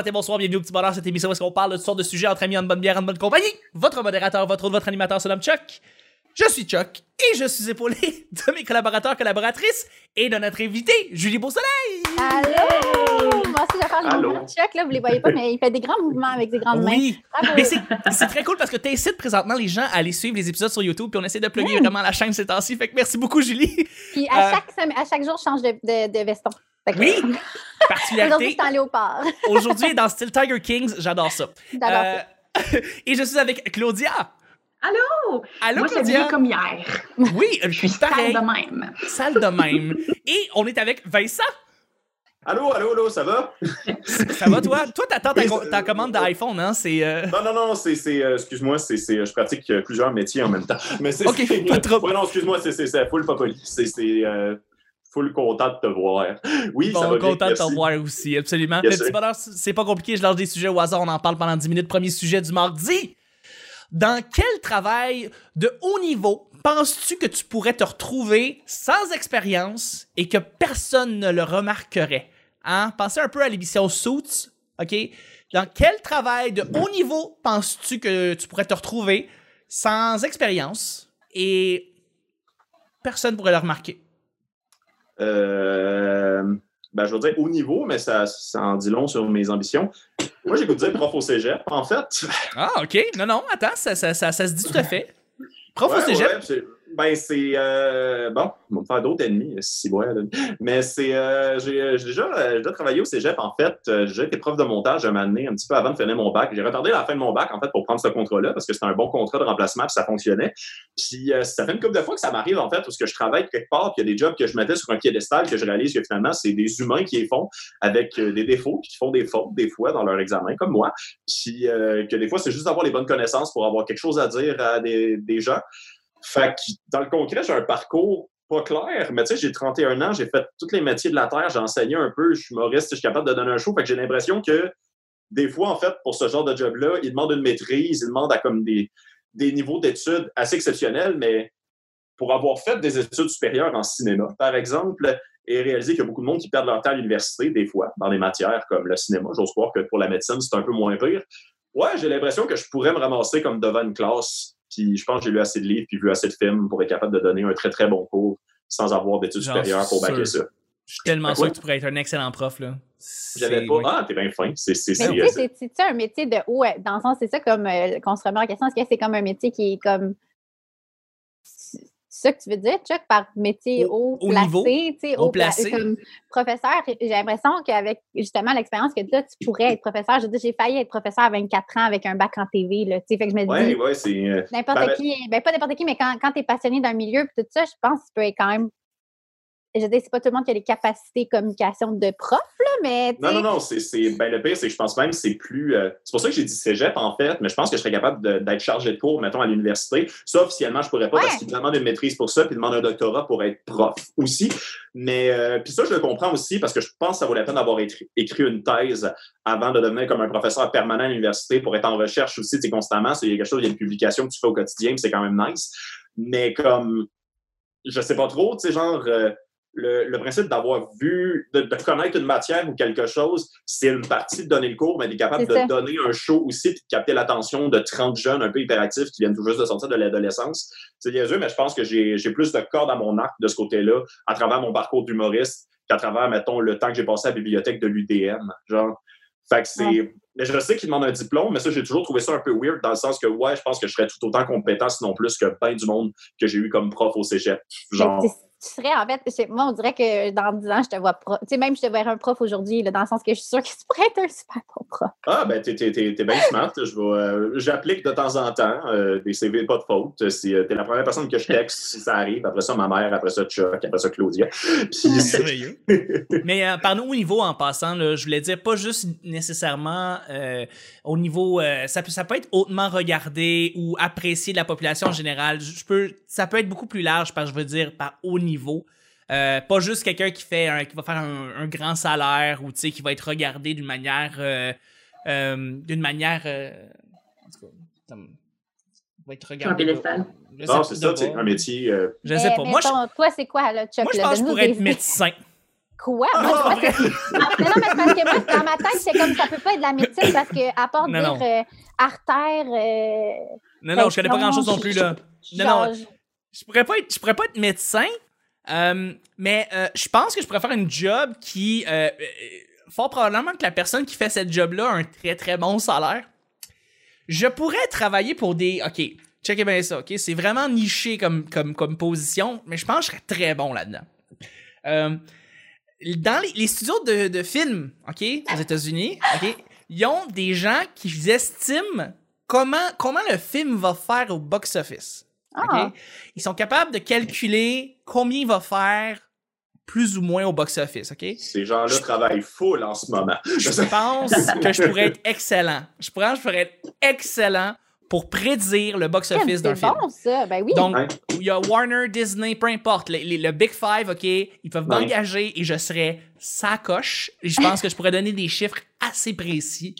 matin, bonsoir, bienvenue au petit bonheur, cette émission où est-ce qu'on parle de toutes sortes de sujets entre amis, en bonne bière, en bonne compagnie. Votre modérateur, votre autre, votre animateur se nomme Chuck. Je suis Chuck et je suis épaulé de mes collaborateurs, collaboratrices et de notre invité, Julie Beausoleil. Allô! Moi aussi, je vais faire les mouvements de Chuck, là, vous les voyez pas, mais il fait des grands mouvements avec des grandes mains. Oui, Bravo. mais c'est c'est très cool parce que t'incites présentement les gens à aller suivre les épisodes sur YouTube puis on essaie de plugger vraiment la chaîne ces temps-ci. Fait que merci beaucoup, Julie. Puis à, Euh, chaque, à chaque jour, je change de, de, de veston. Fait que- Oui, Aujourd'hui, particularité. c'est en léopard. Aujourd'hui, dans style Tiger Kings, j'adore ça. Euh, et je suis avec Claudia. Allô? Allô, Moi, c'est Claudia? bien comme hier. Oui, Je suis pareil. sale de même. Salle de même. Et on est avec Vincent. Allô, allô, allô, ça va? Ça va, toi? Toi, t'attends ta, ta commande d'iPhone, hein? C'est. euh, Non, non, non, c'est, c'est, euh, excuse-moi, c'est, c'est, je pratique euh, plusieurs métiers en même temps. Mais c'est, Ok, c'est- pas trop. Ouais, non, excuse-moi, c'est, c'est, c'est full pas poli. C'est, c'est, euh, full content de te voir. Oui, ça Bon, va bien, content de te voir aussi, absolument. Yes, le petit sir. bonheur, c'est pas compliqué, je lâche des sujets au hasard, on en parle pendant 10 minutes. Premier sujet du mardi. Dans quel travail de haut niveau penses-tu que tu pourrais te retrouver sans expérience et que personne ne le remarquerait? Hein? Pensez un peu à l'émission Suits, OK? Dans quel travail de haut niveau penses-tu que tu pourrais te retrouver sans expérience et personne pourrait le remarquer? Euh, ben, je veux dire haut niveau, mais ça, ça en dit long sur mes ambitions. Moi, j'ai dire prof au cégep, en fait. Ah, OK. Non, non, attends, ça, ça, ça, ça se dit tout à fait. Prof au cégep? ouais, ben, c'est. euh, bon, on va me faire d'autres ennemis, si ouais. Mais c'est. euh, j'ai j'ai déjà, euh, déjà travaillé au cégep, en fait. Euh, J'ai été prof de montage un moment donné, un petit peu avant de finir mon bac. J'ai retardé la fin de mon bac, en fait, pour prendre ce contrat-là, parce que c'était un bon contrat de remplacement, puis ça fonctionnait. Puis euh, ça fait une couple de fois que ça m'arrive, en fait, où ce que je travaille quelque part, puis il y a des jobs que je mettais sur un piédestal, que je réalise que finalement, c'est des humains qui les font avec euh, des défauts, qui font des fautes, des fois, dans leur examen, comme moi. Puis euh, que des fois, c'est juste d'avoir les bonnes connaissances pour avoir quelque chose à dire à des gens. Fait que dans le concret, j'ai un parcours pas clair, mais tu sais, j'ai 31 ans, j'ai fait tous les métiers de la terre, j'ai enseigné un peu, je suis humoriste, je suis capable de donner un show. Fait que j'ai l'impression que des fois, en fait, pour ce genre de job-là, ils demandent une maîtrise, ils demandent à comme des, des niveaux d'études assez exceptionnels, mais pour avoir fait des études supérieures en cinéma, par exemple, et réaliser qu'il y a beaucoup de monde qui perdent leur temps à l'université, des fois, dans des matières comme le cinéma. J'ose croire que pour la médecine, c'est un peu moins pire. Ouais, j'ai l'impression que je pourrais me ramasser comme devant une classe. Puis je pense que j'ai lu assez de livres puis vu assez de films pour être capable de donner un très, très bon cours sans avoir d'études supérieures pour sûr. ça. Je suis tellement sûr que tu pourrais être un excellent prof, là. J'avais C'est- pas. oui. Ah, t'es bien fin. C'est, c'est, Mais c'est, tu euh, sais, c'est- c'est-tu un métier de haut, euh, dans le sens, c'est ça comme euh, qu'on se remet en question, est-ce que c'est comme un métier qui est comme. C'est ça que tu veux dire, Chuck, par métier haut, placé, niveau, tu sais, haut haut pla- placé. comme professeur, j'ai l'impression qu'avec justement l'expérience que tu as, tu pourrais être professeur. Je veux dire, j'ai failli être professeur à 24 ans avec un bac en TV, là, tu sais, fait que je me dis, ouais, ouais, c'est. euh, n'importe ben, qui, ben pas n'importe qui, mais quand, quand tu es passionné d'un milieu, puis tout ça, je pense que tu peux être quand même. Je dire, c'est pas tout le monde qui a les capacités de communication de prof, là, mais. Non, sais, non, non, c'est, ben, le pire, c'est que je pense même que c'est plus. euh, c'est pour ça que j'ai dit cégep, en fait, mais je pense que je serais capable d'être chargé de cours, mettons, à l'université. Ça, officiellement, je pourrais pas Ouais. parce qu'ils demandent une maîtrise pour ça, puis ils demandent un doctorat pour être prof aussi. Mais, euh, puis ça, je le comprends aussi parce que je pense que ça vaut la peine d'avoir écrit, écrit une thèse avant de devenir comme un professeur permanent à l'université pour être en recherche aussi, tu sais, constamment. C'est quelque chose, il y a une publication que tu fais au quotidien, c'est quand même nice. Mais comme, je sais pas trop, tu sais, genre. euh, le, le principe d'avoir vu, de, de connaître une matière ou quelque chose, c'est une partie de donner le cours, mais d'être capable de ça. donner un show aussi puis de capter l'attention de 30 jeunes un peu hyperactifs qui viennent tout juste de sortir de l'adolescence. C'est niaiseux, mais je pense que j'ai j'ai plus de cordes à mon arc de ce côté-là à travers mon parcours d'humoriste qu'à travers, mettons, le temps que j'ai passé à la bibliothèque de l'UDM. Genre, fait que c'est. Ouais. Mais je sais qu'il demande un diplôme, mais ça, j'ai toujours trouvé ça un peu weird dans le sens que, ouais, je pense que je serais tout autant compétent, sinon plus que plein du monde que j'ai eu comme prof au cégep. Genre. Tu serais, en fait, moi, on dirait que dans 10 ans, je te vois prof. Tu sais, même je te verrais un prof aujourd'hui, dans le sens que je suis sûre que tu pourrais être un super bon prof. Ah, ben, t'es, t'es, t'es, bien smart. Je euh, j'applique de temps en temps euh, des CV pas de faute. Si, euh, t'es la première personne que je texte si ça arrive. Après ça, ma mère. Après ça, Chuck. Après ça, Claudia. Puis, c'est- Merveilleux. Mais euh, par nous au niveau en passant, là, je voulais dire pas juste nécessairement euh, au niveau, euh, ça peut ça peut être hautement regardé ou apprécié de la population en général. Je je peux, ça peut être beaucoup plus large, parce que je veux dire par haut niveau. Euh, pas juste quelqu'un qui fait un, qui va faire un, un grand salaire ou tu sais qui va être regardé d'une manière euh, euh, d'une manière euh, en tout cas, va être regardé. Je non, pas, c'est ça, de tu sais, pas. un métier. euh, Je sais Mais, pas. Moi, je, toi, c'est quoi, là, Chuck? moi, je pense que je pourrais des être médecin. Quoi? Moi, moi, c'est- non, non, mais c'est parce que moi, dans ma tête, c'est comme ça peut pas être de la médecine parce que, à part Non, dire euh, artère. euh, Non, non, je connais pas grand chose non plus, là. Non, non. Je pourrais pas être, je pourrais pas être médecin, euh, mais euh, je pense que je pourrais faire une job qui. euh, euh, fort probablement que la personne qui fait cette job-là a un très très bon salaire. Je pourrais travailler pour des. Ok, checkez bien ça, ok? C'est vraiment niché comme, comme, comme position, mais je pense que je serais très bon là-dedans. Dans les, les studios de, de films, ok, aux États-Unis, ok, ils ont des gens qui estiment comment, comment le film va faire au box-office. Ah. ok? Ils sont capables de calculer combien il va faire plus ou moins au box-office, ok? Ces gens-là travaillent full en ce moment. Je pense que je pourrais être excellent. Je pense que je pourrais être excellent pour prédire le box-office d'un C'est film. bon, ça. Ben oui. Donc, il y a Warner, Disney, peu importe, le Big Five, OK, ils peuvent m'engager et je serais sacoche. Et je pense que je pourrais donner des chiffres assez précis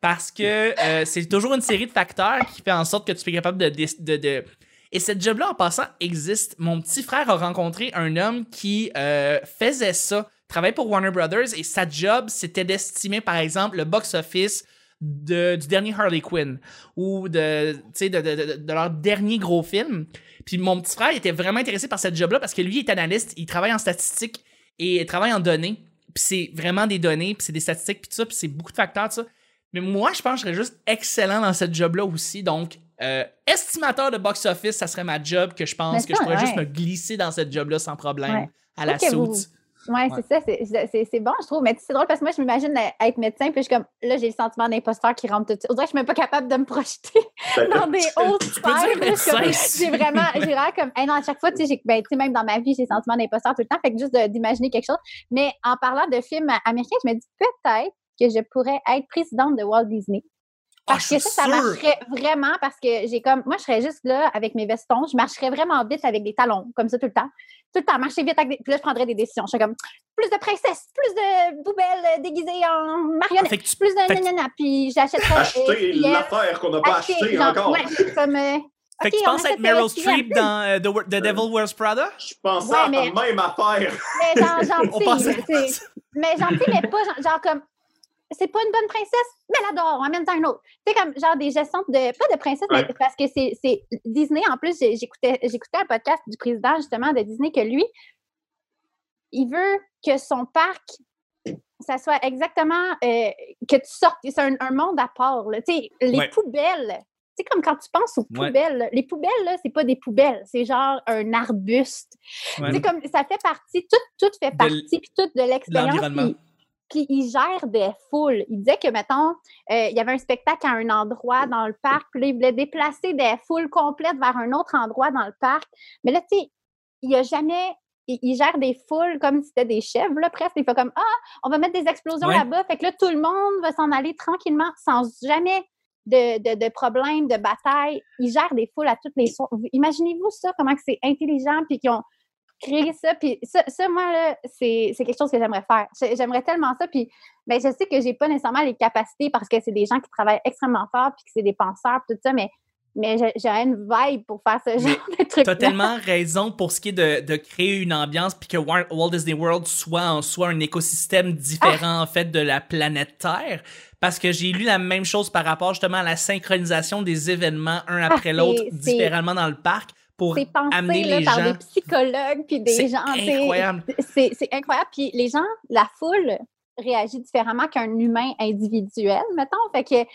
parce que euh, c'est toujours une série de facteurs qui fait en sorte que tu es capable de... de, de- de- Et cette job-là, en passant, existe. Mon petit frère a rencontré un homme qui euh, faisait ça, travaillait pour Warner Brothers et sa job, c'était d'estimer, par exemple, le box-office de- du dernier Harley Quinn ou de, de, de- de- leur dernier gros film. Puis mon petit frère était vraiment intéressé par cette job-là parce que lui est analyste, il travaille en statistique et il travaille en données. Puis c'est vraiment des données, puis c'est des statistiques, puis tout ça, puis c'est beaucoup de facteurs, tout ça. Mais moi, je pense que je serais juste excellent dans cette job-là aussi. Donc, euh, estimateur de box-office, ça serait ma job que je pense que je pourrais juste me glisser dans cette job-là sans problème Ouais. à la vous- soute. Ouais, Ouais. c'est ça, c'est- bon, je trouve. Mais c'est drôle parce que moi, je m'imagine être médecin, puis je suis comme, là, j'ai le sentiment d'imposteur qui rentre tout de suite. On dirait que je suis même pas capable de me projeter Ben, dans des hautes sphères. J'ai vraiment, j'ai vraiment comme, hey, non, à chaque fois, tu sais, ben, tu sais, même dans ma vie, j'ai le sentiment d'imposteur tout le temps. Fait que juste d'imaginer quelque chose. Mais en parlant de films américains, je me dis peut-être que je pourrais être présidente de Walt Disney. Ah, Parce que ça, ça marcherait vraiment parce que j'ai comme. Moi, je serais juste là avec mes vestons. Je marcherais vraiment vite avec des talons, comme ça tout le temps. Tout le temps, marcher vite avec des. Puis là, je prendrais des décisions. Je serais comme plus de princesses, plus de poubelles euh, déguisées en marionnettes, que tu- plus de fait que- nanana. Puis j'achèterais. Acheter l'affaire qu'on n'a pas acheter, acheté genre, encore. Ouais, comme. euh, Fait que OK, tu on penses être Meryl. Streep dans euh, The, The Devil Wears Prada? Je pensais Ouais, à mais- la même affaire. Mais genre, gentil. Mais gentil, mais pas genre, genre comme. C'est pas une bonne princesse, mais elle adore, on amène un autre. Tu sais, comme genre des gestions de. Pas de princesse, Ouais. mais parce que c'est c'est Disney. En plus, j'écoutais un podcast du président, justement, de Disney, que lui, il veut que son parc, ça soit exactement. euh, que tu sortes. C'est un, un monde à part. là. Tu sais, les Ouais. poubelles. Tu sais, comme quand tu penses aux poubelles, les poubelles, là, c'est pas des poubelles, c'est genre un arbuste. Ouais. Tu sais, comme ça fait partie, tout, tout fait De partie, puis tout de l'expérience. Puis, il gère des foules. Il disait que, mettons, euh, il y avait un spectacle à un endroit dans le parc, puis là, il voulait déplacer des foules complètes vers un autre endroit dans le parc. Mais là, tu sais, il n'y a jamais. Il, gère des foules comme si c'était des chèvres, là, presque. Il fait comme Ah, on va mettre des explosions Ouais. là-bas. Fait que là, tout le monde va s'en aller tranquillement, sans jamais de, de, de problèmes, de bataille. Il gère des foules à toutes les soirs. Vous- Imaginez-vous ça, comment que c'est intelligent, puis qu'ils ont créé ça. Puis ça, ça, moi, là, c'est c'est quelque chose que j'aimerais faire. J'ai- J'aimerais tellement ça. Puis ben, je sais que j'ai pas nécessairement les capacités parce que c'est des gens qui travaillent extrêmement fort, puis que c'est des penseurs, puis tout ça, mais, mais j'ai- j'ai une vibe pour faire ce genre de truc. T'as tellement raison pour ce qui est de, de créer une ambiance puis que Wa- Walt Disney World soit en soi un écosystème différent Ah! en fait de la planète Terre parce que j'ai lu la même chose par rapport justement à la synchronisation des événements un après c'est- l'autre différemment dans le parc pour C'est pensé amener là, les par gens des psychologues, puis des C'est gens. sais, incroyable. C'est c'est incroyable. Puis les gens, la foule réagit différemment qu'un humain individuel, mettons. Fait que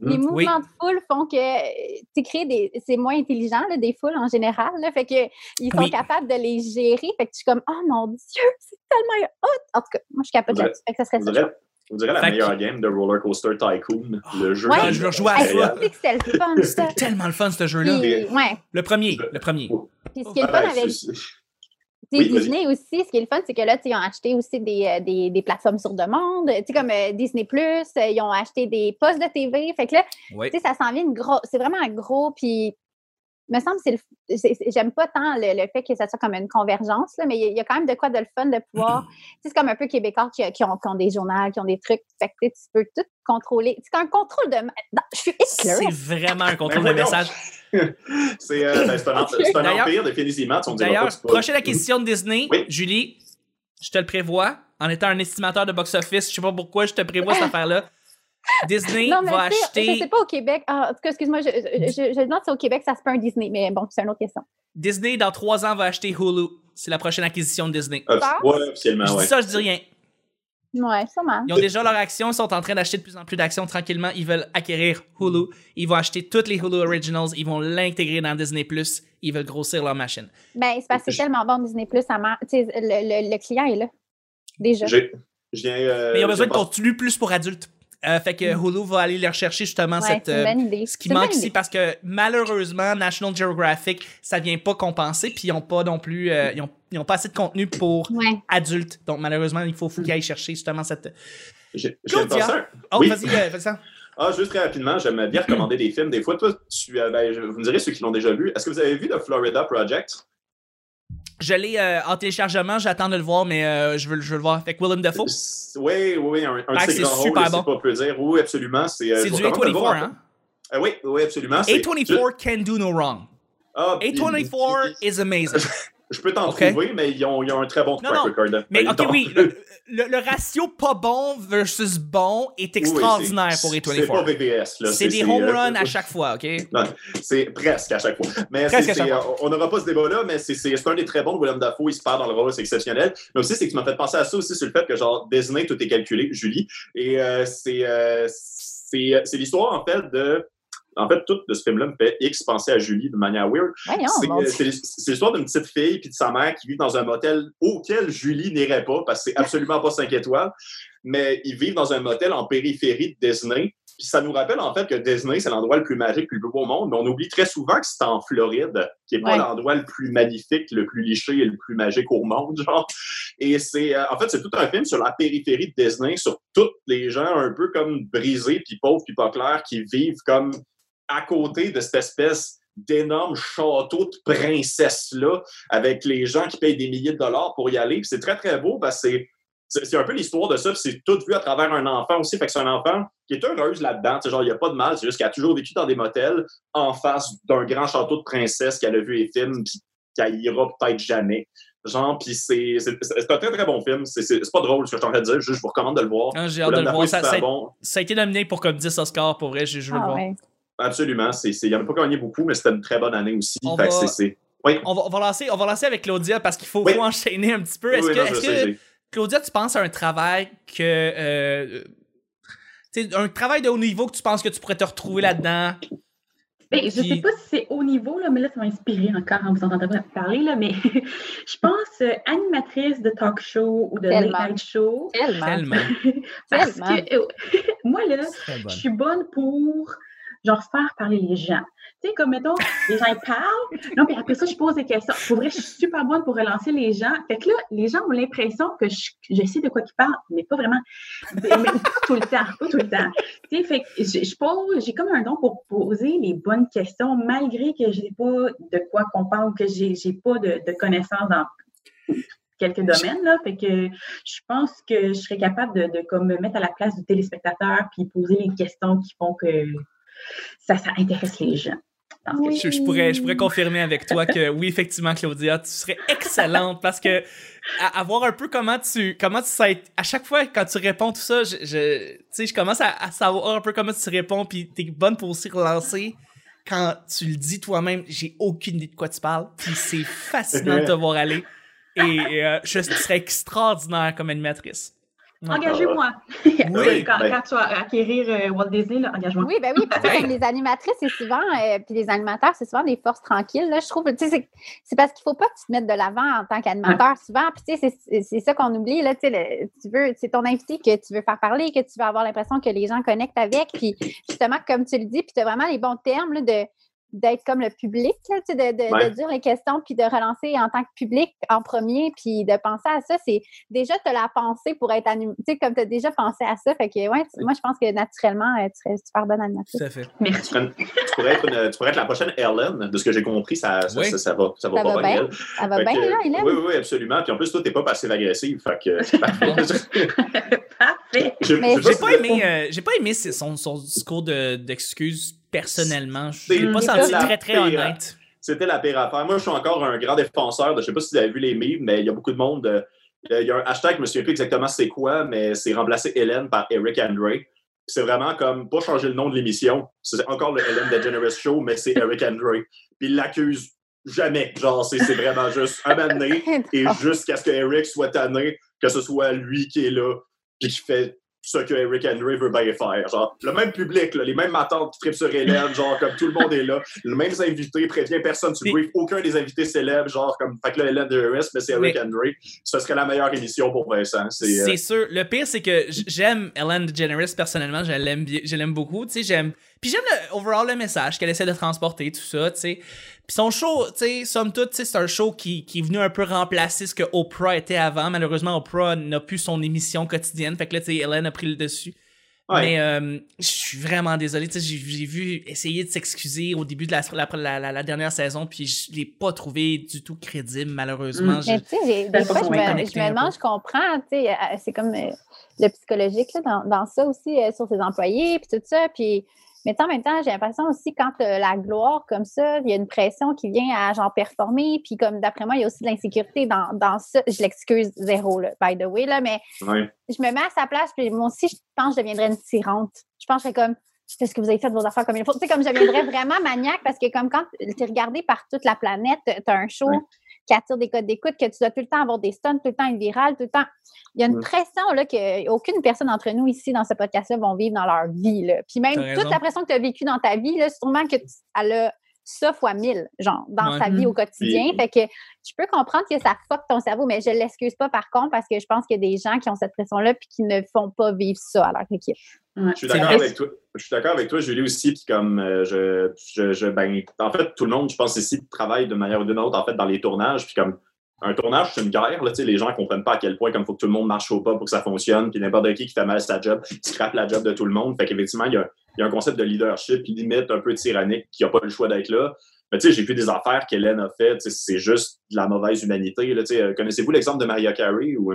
les Mm, mouvements oui. de foule font que tu crées des. C'est moins intelligent, là, des foules en général. là. fait que ils sont Oui. capables de les gérer. Fait que tu suis comme, oh mon Dieu, c'est tellement hot. En tout cas, moi, je suis capable On dirait- là-dessus. Fait que ça serait ça. On dirait la Fait que- meilleure game de Roller Coaster Tycoon. Le jeu. Ouais. Ah, je veux rejouer à ça. tu sais que c'était le fun, tellement le fun ce jeu-là. Puis, ouais. Le premier, le premier. Puis ce qui est le Ah, fun avec c'est- Tu sais, Oui. Disney aussi, ce qui est le fun, c'est que là, ils ont acheté aussi des, euh, des, des plateformes sur demande, tu sais, comme euh, Disney+, euh, ils ont acheté des postes de TV. Fait que là, Oui. tu sais, ça s'en vient une grosse... C'est vraiment un gros, puis... me semble que c'est J'aime pas tant le, le fait que ça soit comme une convergence, là, mais il y a- il y, a quand même de quoi de le fun de pouvoir... tu sais, c'est comme un peu Québécois qui, qui ont, qui ont des journaux, qui ont des trucs. Fait que tu peux tout contrôler. C'est un contrôle de... Non, je suis C'est vraiment un contrôle de message. C'est euh, ben, un, un D'ailleurs- empire, définitivement. D'ailleurs, prochaine question de Disney, Oui. Julie, je te le prévois, en étant un estimateur de box-office, je sais pas pourquoi je te prévois cette affaire-là. Disney Non, mais va acheter. Je sais pas au Québec. Ah, en tout cas, excuse-moi, je, je, je, je demande si au Québec ça se peut un Disney, mais bon, c'est une autre question. Disney, dans trois ans, va acheter Hulu. C'est la prochaine acquisition de Disney. Euh, Ça? ouais, officiellement, je ouais. dis ça, je dis rien. Ouais, sûrement. Ils ont déjà leur action, ils sont en train d'acheter de plus en plus d'actions tranquillement. Ils veulent acquérir Hulu. Ils vont acheter toutes les Hulu Originals. Ils vont l'intégrer dans Disney+. Ils veulent grossir leur machine. Ben, c'est parce que c'est tellement bon Disney Plus, ça le, le, le client est là. Déjà. J'ai- Je viens. euh, Mais ils ont besoin de pas- contenu plus pour adultes. Euh, fait que Hulu va aller leur chercher justement Ouais, cette, euh, ce qui manque ici parce que malheureusement National Geographic ça vient pas compenser puis ils ont pas non plus euh, ils, ont, ils ont pas assez de contenu pour Ouais. adultes donc malheureusement il faut, faut qu'ils aillent chercher justement cette Claudia. oh Oui. vas-y euh, fais ça Ah, juste très rapidement, j'aime bien recommander des films. Des fois, toi, tu, euh, ben, je- vous me direz ceux qui l'ont déjà vu. Est-ce que vous avez vu The Florida Project? Je l'ai euh, en téléchargement j'attends de le voir mais euh, je veux je veux le voir avec Willem Dafoe Oui, oui, oui, un, un Ah, ses c'est super rôles, bon. pas peu dire. Oui, absolument. C'est euh, du vous recommande de le A24 voir. hein? Euh, oui, oui, absolument. c'est- A24 can do no wrong Ah, puis- A24 is amazing Je peux t'en trouver, mais ils ont, ils ont un très bon track non, record. mais Euh, ok oui le, le- le ratio pas bon versus bon est Oui, extraordinaire c'est- pour C'est pas A24 VVS. là. c'est des home euh, runs à chaque fois ok? C'est presque à chaque fois. Mais Presque c'est- à chaque c'est, fois. euh, on n'aura pas ce débat-là, mais c'est- c'est c'est un des très bons William Dafoe. Il se perd dans le rôle, c'est exceptionnel. Mais aussi, c'est que tu m'as fait penser à ça aussi sur le fait que, genre, Disney, tout est calculé, Julie. Et euh, c'est euh, c'est c'est l'histoire, en fait, de. En fait, tout de ce film-là me fait X penser à Julie de manière weird. C'est l'histoire d'une petite fille puis de sa mère qui vit dans un motel auquel Julie n'irait pas parce que c'est absolument pas 5 étoiles. Mais ils vivent dans un motel en périphérie de Disney. Puis ça nous rappelle en fait que Disney, c'est l'endroit le plus magique le plus beau au monde. Mais on oublie très souvent que c'est en Floride, qui est pas Ouais. l'endroit le plus magnifique, le plus liché et le plus magique au monde, genre. Et c'est, euh, en fait, c'est tout un film sur la périphérie de Disney, sur tous les gens un peu comme brisés, puis pauvres, puis pas clairs, qui vivent comme à côté de cette espèce d'énorme château de princesse-là, avec les gens qui payent des milliers de dollars pour y aller. C'est très, très beau parce que c'est un peu l'histoire de ça, c'est tout vu à travers un enfant aussi. Fait que c'est un enfant qui est heureuse là-dedans. Genre, il n'y a pas de mal, c'est juste qu'elle a toujours vécu dans des motels en face d'un grand château de princesse qu'elle a vu les films, puis qu'elle ira peut-être jamais. Genre, puis c'est un très, très bon film. C'est pas drôle ce que je suis en train de dire, juste je vous recommande de le voir. Ah, j'ai hâte de le voir ça, bon. ça a été nominé pour comme 10 Oscars pour vrai je, je veux le Ah voir ouais. Absolument. C'est- c'est- Il n'y en a pas gagné beaucoup, mais c'était une très bonne année aussi. On Fait que va- c'est- c'est. Oui. On va, on va lancer, on va lancer avec Claudia parce qu'il faut, Oui. faut enchaîner un petit peu. Est-ce Oui, que, non, je est-ce sais, que, j'ai- Claudia, tu penses à un travail que. euh, un travail de haut niveau que tu penses que tu pourrais te retrouver là-dedans? Ben, je Puis- sais pas si c'est haut niveau, là, mais là, ça m'a inspiré encore en vous entendant parler, là, mais je pense euh, animatrice de talk show ou de Tellement. late night show. Tellement. Tellement. Parce Tellement. que euh, moi, là, je suis bonne pour genre faire parler les gens. Tu sais, comme mettons, les gens ils parlent, non, puis après ça, je pose des questions. Pour vrai, je suis super bonne pour relancer les gens. Fait que là, les gens ont l'impression que je, sais de quoi ils parlent, mais pas vraiment. Mais, pas tout le temps, pas tout le temps. Tu sais, fait que je, pose, j'ai comme un don pour poser les bonnes questions, malgré que je n'ai pas de quoi qu'on parle, que j'ai j'ai pas de, de connaissances dans quelques domaines, là. Fait que je pense que je serais capable de, de comme me mettre à la place du téléspectateur puis poser les questions qui font que ça, ça intéresse les gens. Oui. Je, je pourrais, je pourrais confirmer avec toi que oui, effectivement, Claudia, tu serais excellente parce que à, à voir un peu comment tu comment tu sais, à chaque fois quand tu réponds tout ça, je, je- tu sais, je commence à, à savoir un peu comment tu réponds puis t'es bonne pour aussi relancer. Quand tu le dis toi-même, j'ai aucune idée de quoi tu parles, puis c'est fascinant de te voir aller. Et euh, je serais extraordinaire comme animatrice. Engagez-moi. Oui, quand, ben- quand tu vas acquérir euh, Walt Disney, là, engage-moi. Oui, ben oui, parce que les animatrices, c'est souvent, euh, puis les animateurs, c'est souvent des forces tranquilles. Là, je trouve, tu sais, c'est- parce qu'il ne faut pas que tu te mettes de l'avant en tant qu'animateur. Souvent, puis tu sais, c'est- ça qu'on oublie, là, tu sais, le- tu veux, c'est ton invité que tu veux faire parler, que tu veux avoir l'impression que les gens connectent avec. Puis justement, comme tu le dis, puis tu as vraiment les bons termes là, de d'être comme le public, là, tu sais, de, de- Ouais. de dire les questions, puis de relancer en tant que public en premier, puis de penser à ça, c'est déjà tu as la pensée pour être animé, tu sais, comme tu as déjà pensé à ça, fait que, ouais, moi, je pense que naturellement, euh, tu serais super bonne animatrice. Tout à fait. Merci. Tu, pourrais être une- tu pourrais être la prochaine Ellen. De ce que j'ai compris, ça, ça, Oui. ça, ça va, ça va Ça pas va bien. bien? elle. Ça va Fait bien, que- là, Hélène? Oui, oui, oui, absolument. Puis en plus, toi, t'es pas passive-agressive. Fait que parfait. J'ai pas aimé, euh, j'ai pas aimé son, son discours de- d'excuses personnellement. C'est J'ai pas pas senti la très très pire. honnête. C'était la pire affaire. Moi, je suis encore un grand défenseur de, je sais pas si vous avez vu les mimes, mais il y a beaucoup de monde, euh, Il y a un hashtag, je me souviens plus exactement c'est quoi, mais c'est remplacé Hélène par Eric Andre. C'est vraiment comme, pas changer le nom de l'émission, c'est encore le Hélène DeGeneres Show, mais c'est Eric Andre. Puis il l'accuse jamais. Genre, c'est vraiment juste un donné, et jusqu'à ce que Eric soit tanné, que ce soit lui qui est là, puis qui fait ce que Eric Henry veut bien faire. Genre, le même public, là, les mêmes matantes qui trippent sur Hélène, genre, comme tout le monde est là, les mêmes invités, prévient personne, tu briefes aucun des invités célèbres, genre, comme, fait que là, Hélène DeGeneres, mais c'est Eric Henry. Ce serait la meilleure émission pour Vincent. C'est, euh, sûr. Le pire, c'est que j'aime Ellen DeGeneres personnellement. Je l'aime, bien- je l'aime beaucoup. Tu sais, j'aime. Puis j'aime le overall le message qu'elle essaie de transporter, tout ça. Tu sais. Puis son show, tu sais, somme toute, tu sais, c'est un show qui, qui est venu un peu remplacer ce que Oprah était avant. Malheureusement, Oprah n'a plus son émission quotidienne. Fait que là, tu sais, Ellen a pris le dessus. Ouais. Mais euh, je suis vraiment désolé. Tu sais, j'ai, vu essayer de s'excuser au début de la, la, la, la- la dernière saison, puis je l'ai pas trouvé du tout crédible, malheureusement. Mm. Je- Mais tu sais, j'ai- des fois, je me, je me demande, je comprends, tu sais, euh, c'est comme euh, le psychologique là, dans, dans ça aussi, euh, sur ses employés, puis tout ça. Puis, mais en même temps, j'ai l'impression aussi, quand t'as la gloire comme ça, il y a une pression qui vient à genre performer. Puis, comme d'après moi, il y a aussi de l'insécurité dans, dans ça. Je l'excuse zéro, là, by the way, là, mais je me mets à sa place, puis moi aussi, je pense que je deviendrais une tyrante. Je pense que je comme, est-ce que vous avez fait vos affaires comme il faut? Tu sais, comme je deviendrais vraiment maniaque parce que, comme quand tu es regardé par toute la planète, tu as un show. Qui attire des codes d'écoute, que tu dois tout le temps avoir des stuns, tout le temps être viral, tout le temps. Il y a une Mm. pression là, que aucune personne d'entre nous ici dans ce podcast-là vont vivre dans leur vie. Là. Puis même toute raison. la pression que tu as vécue dans ta vie, là, sûrement que tu, elle a ça fois mille, genre, dans Ouais. sa vie au quotidien. Fait que je peux comprendre que ça fuck ton cerveau, mais je ne l'excuse pas par contre parce que je pense qu'il y a des gens qui ont cette pression-là puis qui ne font pas vivre ça à leur équipe. Ouais. Je suis d'accord avec toi. Je suis d'accord avec toi, Julie aussi. Puis comme euh, je, je, je- ben, en fait, tout le monde, je pense ici, travaille d'une manière ou d'une autre, en fait, dans les tournages. Puis comme un tournage, c'est une guerre. Là, les gens ne comprennent pas à quel point comme faut que tout le monde marche au pas pour que ça fonctionne. Puis n'importe qui qui fait mal sa job, scrape la job de tout le monde. Fait qu'effectivement, il y a, il un concept de leadership limite un peu tyrannique qui n'a pas le choix d'être là. Mais tu sais, j'ai vu des affaires qu'Hélène a fait. tu sais, C'est juste de la mauvaise humanité. Euh, Connaissez-vous l'exemple de Maria Carey ou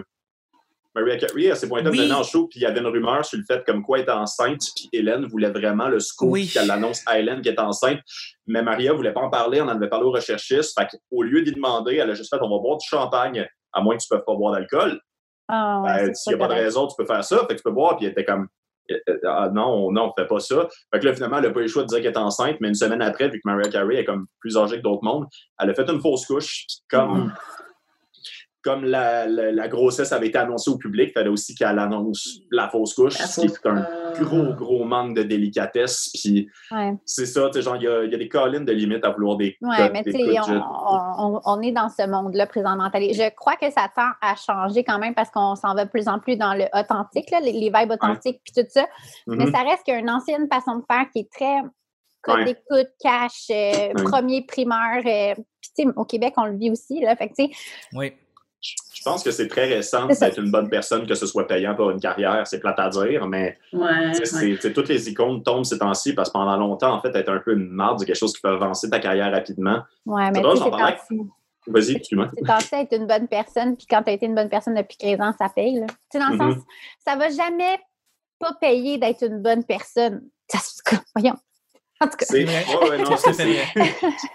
Maria Carey, elle s'est pointée Oui. en show, puis il y avait une rumeur sur le fait comme quoi elle était enceinte, puis Hélène voulait vraiment le scoop Oui. qu'elle annonce à Hélène qu'elle est enceinte, mais Maria voulait pas en parler, on en avait parlé aux recherchistes, fait qu'au lieu d'y demander, elle a juste fait « on va boire du champagne, à moins que tu ne peux pas boire d'alcool Ah, ouais, ben, S'il n'y a pas de raison, tu peux faire ça, fait que tu peux boire, puis elle était comme euh, euh, ah, non, non, on fait pas ça. Fait que là, finalement, elle n'a pas eu le choix de dire qu'elle est enceinte, mais une semaine après, vu que Maria Carey est comme plus âgée que d'autres mondes, elle a fait une fausse couche, puis comme Mm. Comme la, la, la grossesse avait été annoncée au public, il fallait aussi qu'elle annonce la fausse couche, La ce qui est un euh, gros, gros manque de délicatesse. Puis Ouais. c'est ça, tu sais, genre, il y a, il y a des collines de limites à vouloir des Oui, mais tu sais, on, on- on est dans ce monde-là présentement. Allez, Je crois que ça tend à changer quand même parce qu'on s'en va de plus en plus dans le authentique, là, les, les vibes authentiques puis tout ça. Mais Mhm. ça reste qu'une ancienne façon de faire qui est très code Ouais. d'écoute, cash, euh, Ouais. premier primeur. euh, puis tu sais, au Québec, on le vit aussi. Là, fait que, tu sais, Oui. Je pense que c'est très récent d'être une bonne personne, que ce soit payant pour une carrière, c'est plate à dire, mais Ouais, ouais. toutes les icônes tombent ces temps-ci parce que pendant longtemps, en fait, être un peu une marde, c'est quelque chose qui peut avancer ta carrière rapidement. ouais, mais. Vas-y, excuse-moi. C'est temps être une bonne personne, puis quand tu as été une bonne personne depuis 15 ans, ça paye. Là. Tu sais, dans le Mhm. sens, ça va jamais pas payer d'être une bonne personne. Ça, voyons. En tout cas, C'est vrai. ouais, non, c'est-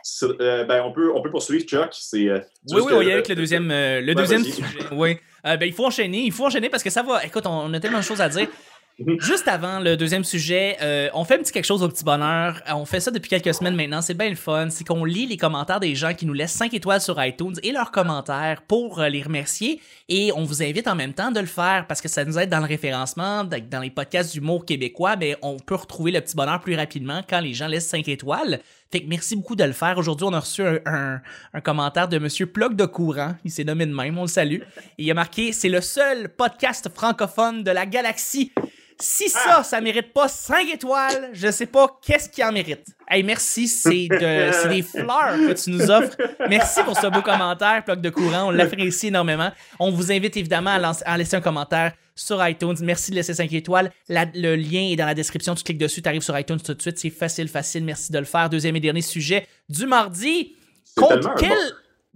c'est- euh, ben, on, peut, on peut poursuivre, Chuck. C'est, euh, Oui, oui, on y est avec le deuxième, euh, le Ouais, deuxième sujet. Oui. Euh, ben, il faut enchaîner, il faut enchaîner parce que ça va. Écoute, on a tellement de choses à dire. Mhm. Juste avant le deuxième sujet, euh, on fait un petit quelque chose au petit bonheur. Euh, On fait ça depuis quelques semaines maintenant. C'est bien le fun. C'est qu'on lit les commentaires des gens qui nous laissent 5 étoiles sur iTunes et leurs commentaires pour euh, les remercier. Et on vous invite en même temps de le faire parce que ça nous aide dans le référencement, dans les podcasts d'humour québécois. Ben, on peut retrouver le petit bonheur plus rapidement quand les gens laissent 5 étoiles. Fait que merci beaucoup de le faire. Aujourd'hui, on a reçu un, commentaire de Monsieur Plug de Courant. Il s'est nommé de même, on le salue. Il a marqué C'est le seul podcast francophone de la galaxie. Si ça, ça mérite pas 5 étoiles, je sais pas qu'est-ce qui en mérite. Hey, merci, c'est de- c'est des fleurs que tu nous offres. Merci pour ce beau commentaire, Plug de Courant. On l'apprécie énormément. On vous invite évidemment à, lancer- à laisser un commentaire sur iTunes. Merci de laisser 5 étoiles. La- le lien est dans la description. Tu cliques dessus, tu arrives sur iTunes tout de suite. C'est facile, facile. Merci de le faire. Deuxième et dernier sujet du mardi. Contre quel. bon-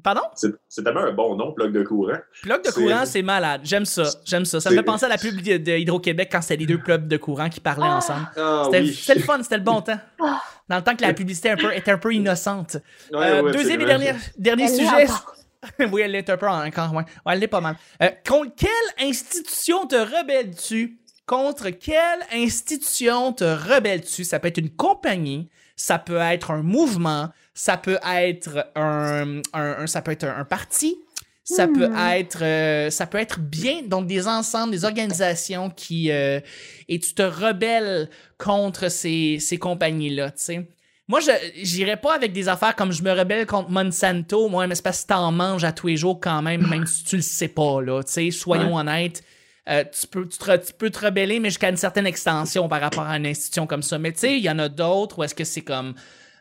Pardon? C'est c'est tellement un bon nom, plug de courant. Plug de courant, c'est malade. J'aime ça. J'aime ça. Ça me fait penser à la pub de de Hydro-Québec quand c'était les deux plugs de courant qui parlaient Ah. ensemble. Ah C'était oui. le fun, c'était le bon temps. Dans le temps que la publicité un peu, était un peu innocente. Ouais, Euh, ouais, deuxième et dernier, dernier sujet. oui, elle l'est un peu encore. Ouais, ouais elle l'est pas mal. Euh, contre quelle institution te rebelles-tu? Contre quelle institution te rebelles-tu? Ça peut être une compagnie, ça peut être un mouvement, ça peut être un, un, ça peut être un, parti, ça peut Hmm. être euh, ça peut être bien. Donc des ensembles des organisations qui euh, et tu te rebelles contre ces, ces compagnies là tu sais. Moi je j'irais pas avec des affaires comme je me rebelle contre Monsanto. Moi mais c'est parce que t'en manges à tous les jours quand même même si tu le sais pas là tu sais. Soyons honnêtes euh, tu, peux, tu, te, tu peux te rebeller, mais jusqu'à une certaine extension par rapport à une institution comme ça. Mais tu sais, il y en a d'autres où est-ce que c'est comme.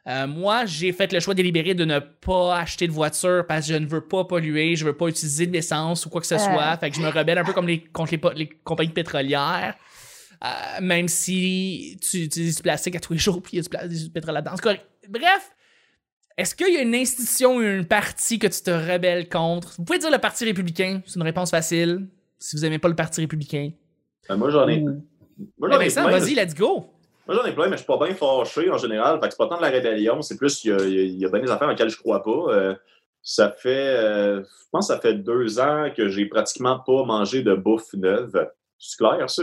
euh, moi, j'ai fait le choix délibéré de ne pas acheter de voiture parce que je ne veux pas polluer, je veux pas utiliser de l'essence ou quoi que ce Euh. soit. Fait que je me rebelle un peu comme les, contre les, compagnies pétrolières. Euh, même si tu utilises du plastique à tous les jours puis il y a du, du pétrole là-dedans. Bref, est-ce qu'il y a une institution ou une partie que tu te rebelles contre? Vous pouvez dire le Parti républicain, c'est une réponse facile. Si vous aimez pas le Parti républicain. Ben, moi, j'en ai. Ou- Moi, Eh j'en ben, ai ça, plein. vas-y, let's go! Moi, j'en ai plein, mais je suis pas bien fâché en général. Fait que c'est pas tant de la rébellion, c'est plus il y a, il y a- il y a bien des affaires auxquelles je crois pas. Euh, ça fait, euh, je pense que ça fait deux ans que j'ai pratiquement pas mangé de bouffe neuve. C'est clair, ça?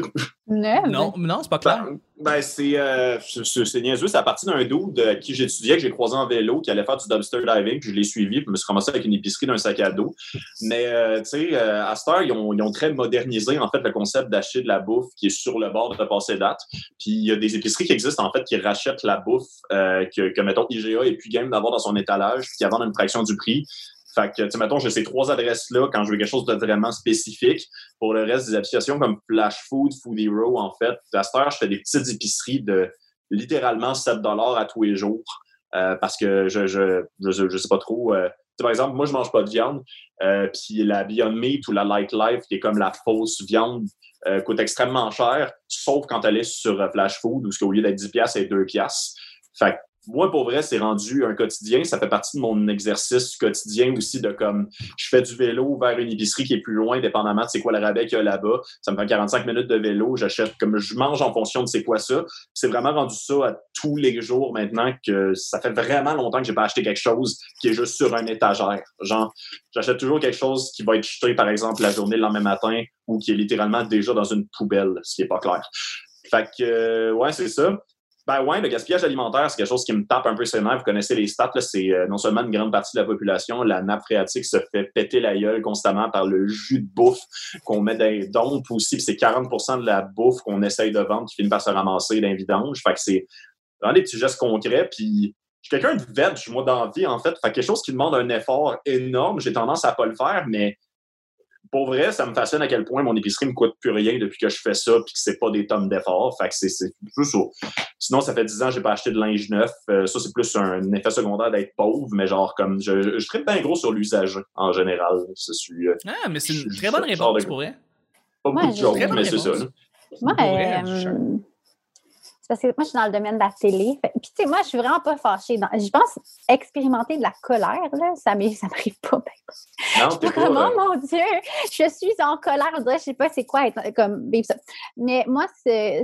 Non, non, c'est pas clair. Ben, ben, c'est euh, c'est- niaiseux. C'est à partir d'un dude euh, qui j'étudiais, que j'ai croisé en vélo, qui allait faire du dumpster diving, puis je l'ai suivi, puis je me suis ramassé avec une épicerie d'un sac à dos. Mais, euh, tu sais, euh, à cette heure, ils ont, ils ont très modernisé, en fait, le concept d'acheter de la bouffe qui est sur le bord de passer date. Puis il y a des épiceries qui existent, en fait, qui rachètent la bouffe euh, que, que, mettons, IGA est plus game d'avoir dans son étalage, puis qui vendent une fraction du prix. Fait que, tu mettons, j'ai ces trois adresses-là quand je veux quelque chose de vraiment spécifique. Pour le reste des applications comme Flash Food, Food Hero, en fait, à cette heure, je fais des petites épiceries de littéralement 7 à tous les jours. Euh, parce que je je, je, sais pas trop. euh, par exemple, moi, je mange pas de viande. Euh, puis la Beyond Meat ou la Light Life, qui est comme la fausse viande, euh, coûte extrêmement cher, sauf quand elle est sur Flash Food, où ce qu'au lieu d'être 10$, piastres, c'est 2$. piastres. Fait moi, pour vrai, c'est rendu un quotidien. Ça fait partie de mon exercice quotidien aussi de comme je fais du vélo vers une épicerie qui est plus loin, dépendamment de c'est quoi le rabais qu'il y a là-bas. Ça me fait 45 minutes de vélo. J'achète comme je mange en fonction de c'est quoi ça. C'est vraiment rendu ça à tous les jours maintenant que ça fait vraiment longtemps que j'ai pas acheté quelque chose qui est juste sur un étagère. Genre, j'achète toujours quelque chose qui va être jeté, par exemple, la journée le lendemain matin ou qui est littéralement déjà dans une poubelle, ce qui est pas clair. Fait que, euh, ouais, c'est ça. Ben ouais, le gaspillage alimentaire, c'est quelque chose qui me tape un peu nerfs. Vous connaissez les stats, là, c'est euh, non seulement une grande partie de la population, la nappe phréatique se fait péter la gueule constamment par le jus de bouffe qu'on met dans les dompes aussi, c'est 40% de la bouffe qu'on essaye de vendre qui finit par se ramasser dans les vidanges. Fait que c'est vraiment des petits gestes concrets, puis je suis quelqu'un de veg, moi, dans la vie, en fait. Fait que quelque chose qui demande un effort énorme, j'ai tendance à pas le faire, mais pour vrai, ça me fascine à quel point mon épicerie me coûte plus rien depuis que je fais ça, puis que c'est pas des tonnes d'efforts. Fait que c'est c'est plus ça. Sinon, ça fait 10 ans que j'ai pas acheté de linge neuf. Euh, ça, c'est plus un effet secondaire d'être pauvre, mais genre, comme, je, je traite bien gros sur l'usage en général. Je suis euh, Ah, mais c'est une Je- très bonne réponse de- pour vrai. pas Ouais, beaucoup de bonne mais c'est ça. réponse. là. Moi, Pour vrai, euh, je- c'est parce que moi, je suis dans le domaine de la télé. Fait- Puis, tu sais, moi, je suis vraiment pas fâchée. Dans- Je pense expérimenter de la colère, là, ça m'arrive pas. Non. Vraiment, euh, mon Dieu, je suis en colère. Je sais pas c'est quoi être comme vivre ça. Mais moi, c'est.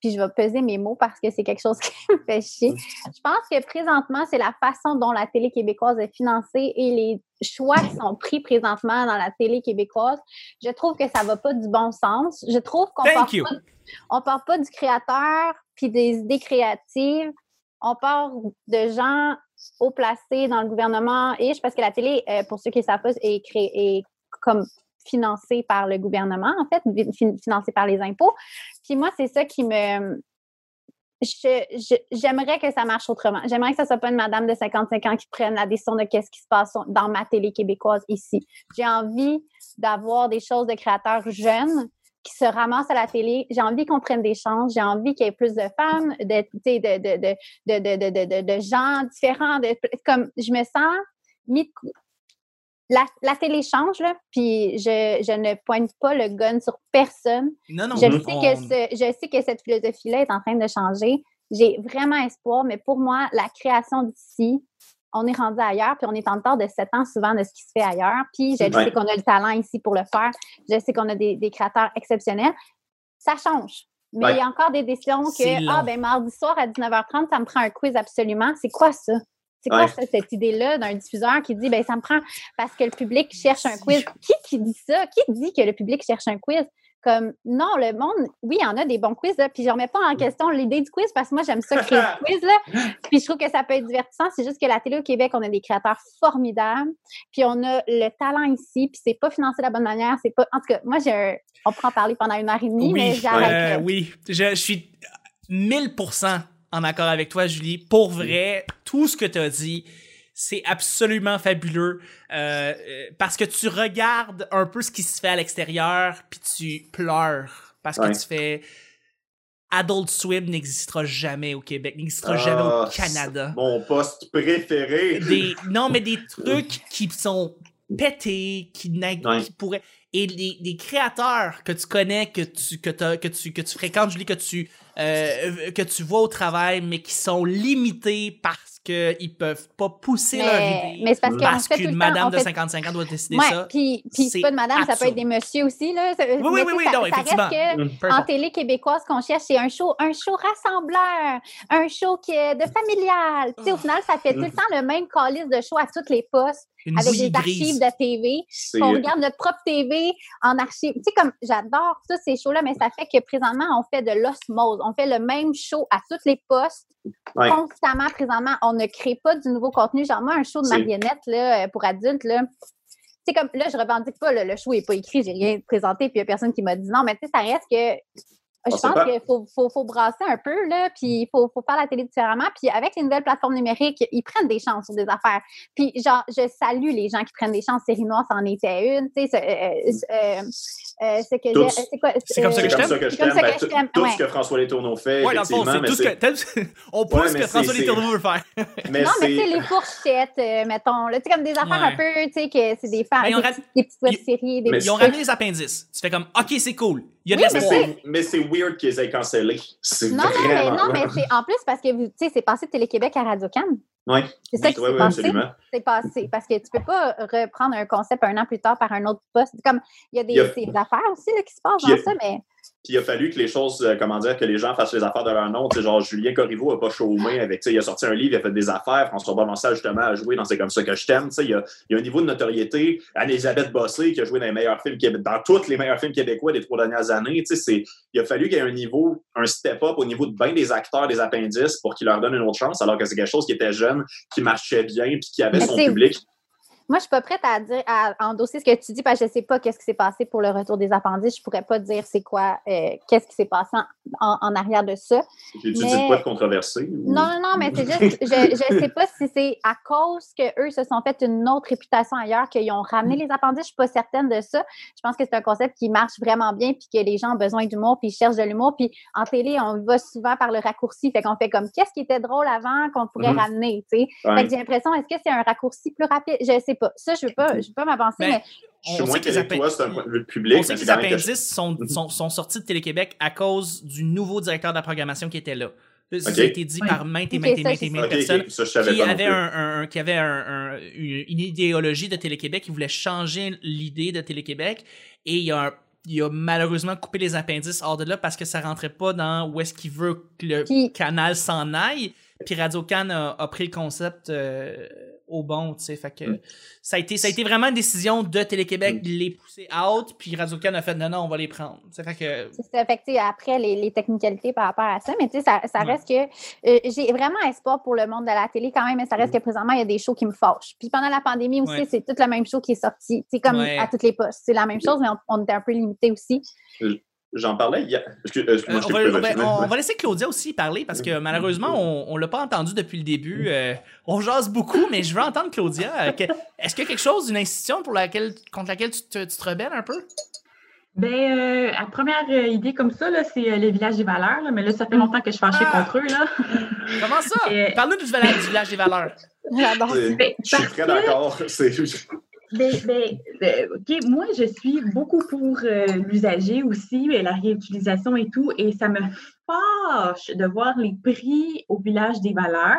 Puis je vais peser mes mots parce que c'est quelque chose qui me fait chier. Je pense que présentement, c'est la façon dont la télé québécoise est financée et les choix qui sont pris présentement dans la télé québécoise. Je trouve que ça va pas du bon sens. Je trouve qu'on Thank you. pas on part pas du créateur puis des idées créatives. On part de gens haut placés dans le gouvernement. Et parce que la télé, euh, pour ceux qui ne savent pas, est, créée, financée par le gouvernement, en fait, fin- financée par les impôts. Puis moi, c'est ça qui me. J'aimerais que ça marche autrement. J'aimerais que ce soit pas une madame de 55 ans qui prenne la décision de qu'est-ce qui se passe dans ma télé québécoise ici. J'ai envie d'avoir des choses de créateurs jeunes qui se ramassent à la télé. J'ai envie qu'on prenne des chances. J'ai envie qu'il y ait plus de femmes, de, de, de, de gens différents. comme je me sens mis de la, la, télé change, là, puis je, je, ne pointe pas le gun sur personne. Non, non, je, non, sais que ce, je sais que cette philosophie-là est en train de changer. J'ai vraiment espoir, mais pour moi, la création d'ici, on est rendu ailleurs, puis on est en retard de sept ans souvent de ce qui se fait ailleurs. Puis je Ouais. sais qu'on a le talent ici pour le faire. Je sais qu'on a des, des créateurs exceptionnels. Ça change. Mais Ouais. il y a encore des décisions que, ah, ben mardi soir à 19h30, ça me prend un quiz absolument. C'est quoi ça? C'est quoi Ouais. ça, cette idée-là d'un diffuseur qui dit ben ça me prend parce que le public cherche un quiz. Qui qui dit ça? Qui dit que le public cherche un quiz? Comme non, le monde, oui, il y en a des bons quiz, là, puis je remets pas en question l'idée du quiz parce que moi j'aime ça créer le quiz. Là. Puis je trouve que ça peut être divertissant. C'est juste que la télé au Québec, on a des créateurs formidables. Puis on a le talent ici, puis c'est pas financé de la bonne manière. C'est pas. En tout cas, moi j'ai un- On pourra en parler pendant une heure et demie, mais Oui, j'arrête. euh, là. oui. Je, je suis 1000% en accord avec toi, Julie. Pour vrai, tout ce que tu as dit, c'est absolument fabuleux euh, euh, parce que tu regardes un peu ce qui se fait à l'extérieur puis tu pleures parce que Ouais. tu fais Adult Swim n'existera jamais au Québec, n'existera Ah, jamais au Canada. Mon poste préféré. Des, non, mais des trucs qui sont pétés, qui, n'a- Ouais. qui pourraient. Et les, les créateurs que tu connais, que tu, que que tu, que tu fréquentes, Julie, que tu, euh, que tu vois au travail, mais qui sont limités parce qu'ils peuvent pas pousser leur idée. mais c'est parce parce qu'une madame on de fait 55 ans doit décider Ouais, ça. puis, puis c'est pas de madame, ça peut être des messieurs aussi. Là. Ça- Oui, oui, mais oui, oui, ça, non, ça effectivement. reste que Mm. En télé québécoise, qu'on cherche, c'est un show, un show rassembleur, un show qui est de familial. Tu sais, au final, ça fait tout le temps le même calice de show à toutes les postes, Une avec des archives grise. de TV. On regarde notre propre TV en archive. Tu sais, comme j'adore tous ces shows-là, mais ça fait que présentement, on fait de l'osmose. On fait le même show à tous les postes, Ouais. constamment, présentement. On ne crée pas du nouveau contenu. Genre, moi, un show de marionnettes là, euh, pour adultes, là. C'est comme là, je revendique pas, là, le show n'est pas écrit, j'ai rien présenté, puis il n'y a personne qui m'a dit non, mais tu sais, ça reste que. Je pense qu'il faut, faut, faut brasser un peu, là, puis il faut, faut faire la télé différemment. Puis avec les nouvelles plateformes numériques, ils prennent des chances sur des affaires. Puis, genre, je salue les gens qui prennent des chances. Série Noire, c'en était une. Tu sais, euh, euh, euh, c'est que c'est quoi? C'est comme ça euh, que je comme ça t'aime. que je C'est comme ça Ben, que je tout- t'aime, Tout ouais. ce que François Letourneau fait, Ouais, dans le fond, c'est tout ce que. On pousse ce que François Letourneau veut faire. mais non, mais tu sais, c'est- les fourchettes, euh, mettons, là, tu sais, comme des affaires Ouais. un peu, tu sais, que c'est des, fa- Mais ils ont des, petites- des petites ils- web-séries, des mais petits Ils ont ramené les appendices. Tu fais comme, OK, c'est cool. Il y a de Oui, c'est- mais c'est weird qu'ils aient cancellé. C'est Non, non, mais, non, mais c'est en plus parce que, tu sais, c'est passé de Télé-Québec à Radio-Can. Oui, C'est ça qui s'est oui, passé. C'est passé. Parce que tu peux pas reprendre un concept un an plus tard par un autre poste. Comme, il y a des, a- affaires aussi là, qui se passent dans a- ça, mais Puis il a fallu que les choses, euh, comment dire, que les gens fassent les affaires de leur nom. Tu sais, genre, Julien Corriveau n'a pas chômé avec, tu sais, il a sorti un livre, il a fait des affaires. François Provençal, justement, a joué dans C'est comme ça que je t'aime. Tu sais, il y a, un niveau de notoriété. Anne-Elisabeth Bossé, qui a joué dans les meilleurs films, dans tous les meilleurs films québécois des trois dernières années. Tu sais, c'est, il a fallu qu'il y ait un niveau, un step-up au niveau de bien des acteurs, des appendices pour qu'ils leur donnent une autre chance, alors que c'est quelque chose qui était jeune, qui marchait bien, puis qui avait Mais son public. Moi, je suis pas prête à dire, à endosser ce que tu dis parce que je sais pas qu'est-ce qui s'est passé pour le retour des appendices. Je pourrais pas dire c'est quoi, euh, qu'est-ce qui s'est passé en, en- en arrière de ça. J'ai-tu mais- de quoi de controversé? ou- Non, non, non, mais c'est juste, je ne sais pas si c'est à cause qu'eux se sont fait une autre réputation ailleurs, qu'ils ont ramené les appendices. Je suis pas certaine de ça. Je pense que c'est un concept qui marche vraiment bien, puis que les gens ont besoin d'humour, puis ils cherchent de l'humour. Puis en télé, on va souvent par le raccourci. Fait qu'on fait comme qu'est-ce qui était drôle avant qu'on pourrait Mhm. ramener, tu sais? Ouais. Fait que j'ai l'impression, est-ce que c'est un raccourci plus rapide? Je sais pas. Ça, je veux pas, je veux pas m'avancer, Ben, mais Je que les qu'avec appen- toi, c'est un point de vue public. On sait que les appendices sont, sont, sont sortis de Télé-Québec à cause du nouveau directeur de la programmation qui était là. Ça a été dit Oui. par maintes et maintes et maintes et maintes personnes ok, ça, je savais qui plus. un, un- qui avait un- un- une, une idéologie de Télé-Québec, qui voulait changer l'idée de Télé-Québec. Et il a, il a malheureusement coupé les appendices hors de là parce que ça rentrait pas dans où est-ce qu'il veut que le canal s'en aille. Puis Radio-Can a, a pris le concept euh, au bon, tu sais. Fait que Mm. ça, a été, ça a été vraiment une décision de Télé-Québec Mm. de les pousser out. Puis Radio-Can a fait non, non, on va les prendre. Tu sais, fait que C'est ça. Fait que, tu sais, après, les, les technicalités par rapport à ça, mais tu sais, ça, ça Ouais. reste que euh, j'ai vraiment espoir pour le monde de la télé quand même, mais ça reste que présentement, il y a des shows qui me fâchent. Puis pendant la pandémie aussi, Ouais. c'est tout le même show qui est sorti. C'est comme Ouais. à toutes les postes. C'est la même chose, mais on, on était un peu limité aussi. J'en parlais hier. Excuse- euh, excuse-moi, Euh, je on, va, on va- vas-y. on va laisser Claudia aussi parler parce que malheureusement, on, on l'a pas entendu depuis le début. Euh, on jase beaucoup, mais je veux entendre Claudia. Que- Est-ce qu'il y a quelque chose d'une institution pour laquelle, contre laquelle tu te, tu te rebelles un peu? Ben, euh, la première idée comme ça, là, c'est euh, les villages des valeurs. là, mais là, ça fait longtemps que je suis fâchée Ah! contre eux. Là. Comment ça? Parle-nous du, village- des valeurs. J'adore. Ben, Je suis très d'accord. C'est- Ben, ben, euh, OK, moi, je suis beaucoup pour euh, l'usager aussi, et la réutilisation et tout, et ça me fâche de voir les prix au village des valeurs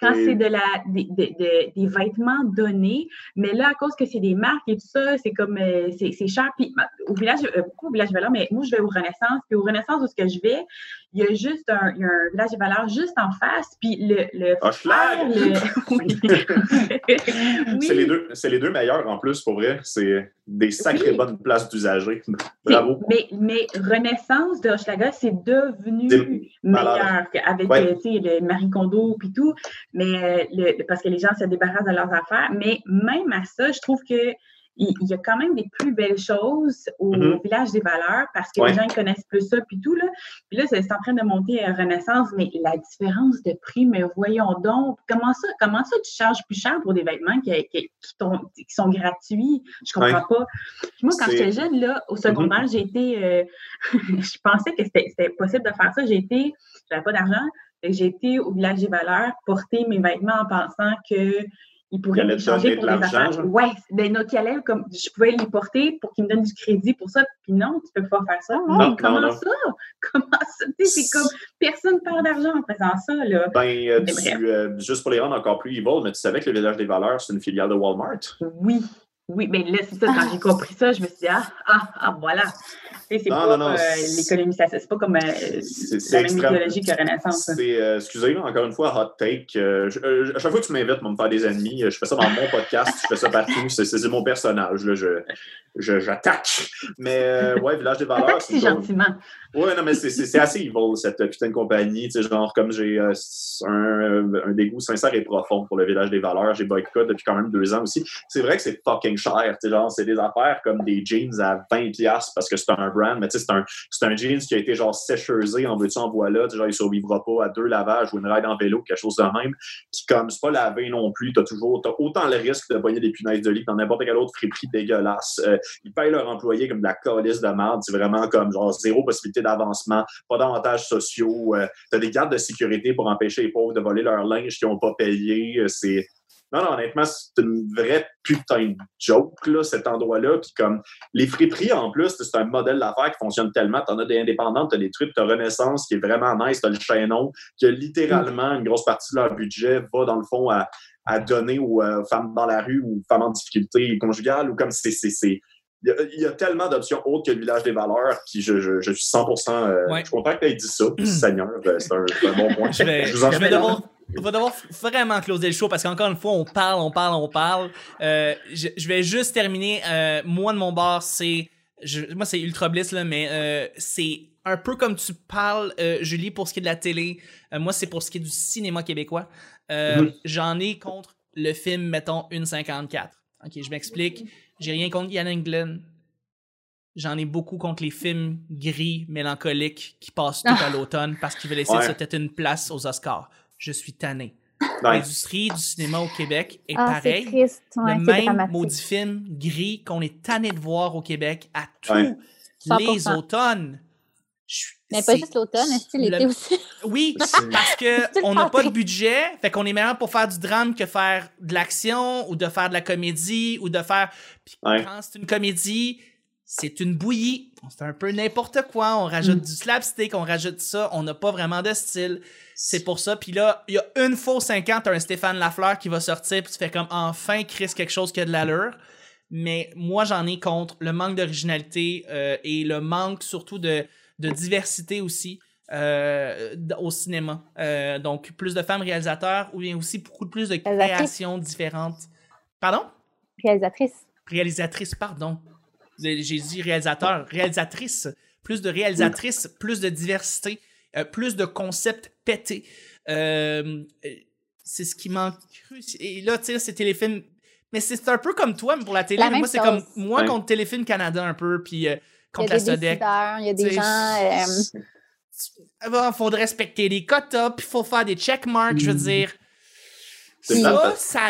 quand Oui. c'est de la des, des- des- des vêtements donnés. Mais là, à cause que c'est des marques et tout ça, c'est comme euh, c'est c'est cher. Puis au village, euh, beaucoup au village des valeurs, mais moi, je vais au Renaissance. Puis au Renaissance, où ce que je vais, il y a juste un, il y a un village des valeurs juste en face. Puis le, le Hochelag! frère, le- oui. C'est les, deux- c'est les deux meilleurs en plus, pour vrai. C'est des sacrées Oui. bonnes places d'usagers. Bravo. Mais, mais Renaissance de Hochelaga, c'est devenu meilleur Ouais. sais, le Marie Kondo puis tout, mais euh, le- parce que les gens se débarrassent de leurs affaires. Mais même à ça, je trouve que il il y a quand même des plus belles choses au Mhm. village des valeurs parce que Ouais. les gens ils connaissent plus ça puis tout là. Puis là, c'est c'est en train de monter à Renaissance, mais la différence de prix, mais voyons donc, comment ça, comment ça tu charges plus cher pour des vêtements qui, qui, qui t'ont- qui sont gratuits? Je comprends pas. Moi, quand C'est- j'étais jeune, là, au secondaire, j'ai été, euh, je pensais que c'était c'était possible de faire ça. J'ai été, j'avais pas d'argent, j'ai été au village des valeurs porter mes vêtements en pensant que ils pourraient Qu'ils allaient me changer pour de des affaires. Ouais, des qui allaient comme je pouvais les porter pour qu'ils me donnent du crédit pour ça. Puis non, tu peux pas faire ça. Non, comment non. ça? Comment ça? C'est comme personne perd d'argent en faisant ça, là. Ben, euh, tu- euh, juste pour les rendre encore plus evil, mais tu savais que le village des valeurs, c'est une filiale de Walmart? Oui, oui, mais là, c'est ça, quand j'ai compris ça, je me suis dit, ah, ah, ah, voilà. C'est pas non, non, euh, l'économie, ça- c'est pas comme euh, la même extrême. idéologie que Renaissance. hein. C'est, euh, excusez, encore une fois, hot take. Euh, je- à chaque fois que tu m'invites à me faire des ennemis, je fais ça dans mon podcast, je fais ça partout. C'est, mon personnage. Là, je, je- j'attaque. Mais ouais, Village des Valeurs, c'est si gentiment. Ouais, non, mais c'est, assez evil, cette euh, putain de compagnie. Tu sais, genre, comme j'ai euh, un, un dégoût sincère et profond pour le Village des Valeurs, j'ai boycott depuis quand même deux ans aussi. C'est vrai que c'est fucking cher. Tu sais, genre, c'est des affaires comme des jeans à 20$ parce que c'est un brand, mais tu sais, c'est un, un jeans qui a été genre sécheusé en veux-tu en voilà. Tu sais, genre, il survivra pas à deux lavages ou une ride en vélo, quelque chose de même. Puis comme c'est pas lavé non plus, t'as toujours t'as autant le risque de pogner des punaises de lit dans n'importe quel autre friperie dégueulasse. Euh, ils payent leurs employés comme de la calice de merde. C'est vraiment comme genre zéro possibilité d'avancement, pas d'avantages sociaux. Euh, t'as des gardes de sécurité pour empêcher les pauvres de voler leur linge qu'ils n'ont pas payé. Euh, C'est. Non, non, honnêtement, c'est une vraie putain de joke, là, cet endroit-là. Puis comme les friperies, en plus, c'est un modèle d'affaires qui fonctionne tellement. T'en as des indépendantes, t'as des trucs, t'as Renaissance qui est vraiment nice, t'as le chaînon, que littéralement, une grosse partie de leur budget va, dans le fond, à, à donner aux euh, femmes dans la rue ou aux femmes en difficulté conjugale ou comme c'est. Il y, a, il y a tellement d'options autres que le village des valeurs qui je, je, je suis 100% euh, Ouais. je suis content que tu aies dit ça. puis Seigneur, euh, c'est un, bon point. Je vais, Je vous en je vais prie. devoir, on va devoir vraiment closer le show parce qu'encore une fois, on parle, on parle, on parle. Euh, je, vais juste terminer. Euh, moi, de mon bord, c'est. moi, c'est Ultra Bliss, là, mais euh, c'est un peu comme tu parles, Julie, pour ce qui est de la télé. Moi, c'est pour ce qui est du cinéma québécois. Mhm. J'en ai contre le film, mettons, 1,54. Ok, je m'explique. J'ai rien contre Ian Englund. J'en ai beaucoup contre les films gris, mélancoliques qui passent tout à l'automne parce qu'ils veulent essayer Ouais. de se têter une place aux Oscars. Je suis tanné. Ouais. L'industrie du cinéma au Québec est Ah, triste. Ouais, le même dramatique. maudit film gris qu'on est tanné de voir au Québec à tous Ouais. les 100%. automnes. Mais pas c'est- juste l'automne, est-ce que l'été le- aussi? Oui, C'est- parce que Tout le on n'a pas de budget, fait qu'on est meilleur pour faire du drame que faire de l'action ou de faire de la comédie ou de faire. Puis Ouais. quand c'est une comédie, c'est une bouillie. On fait un peu n'importe quoi. On rajoute Mm. du slapstick, on rajoute ça. On n'a pas vraiment de style. C'est pour ça. Puis là, il y a une fois aux 50, t'as un Stéphane Lafleur qui va sortir, puis tu fais comme enfin Chris quelque chose qui a de l'allure. Mais moi, j'en ai contre le manque d'originalité euh, et le manque surtout de, de diversité aussi euh, au cinéma. Euh, donc, plus de femmes réalisateurs ou bien aussi beaucoup plus de Réalisatrices. créations différentes. Pardon? Réalisatrice. Réalisatrice, pardon. J'ai dit réalisateur, réalisatrice. Plus de réalisatrices, plus de diversité, euh, plus de concepts pétés. C'est ce qui manque. Et là, tu sais, c'est téléfilm. Mais c'est un peu comme toi, mais pour la télé. La moi, c'est comme moi Ouais. contre Téléfilm Canada un peu, puis euh, contre a la des Sodec. il y a des gens... euh, Ah bah, faut respecter les quotas, puis faut faire des checkmarks, je veux Mm. dire. Ça, ça.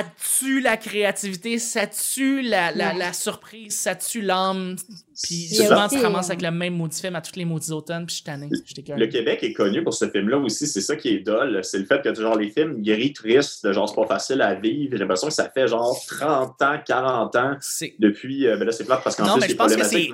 tue la créativité, ça tue la, la, Ouais. la surprise, ça tue l'âme. Puis C'est souvent, ça. tu aussi, avec le même maudit film à tous les maudits automnes, puis je suis tanné. Le Québec est connu pour ce film-là aussi. C'est ça qui est dole. C'est le fait que genre les films gris tristes, genre c'est pas facile à vivre. J'ai l'impression que ça fait genre 30 ans, 40 ans C'est... depuis. euh, ben là, c'est plate parce qu'en Non, plus, mais c'est je pense que c'est...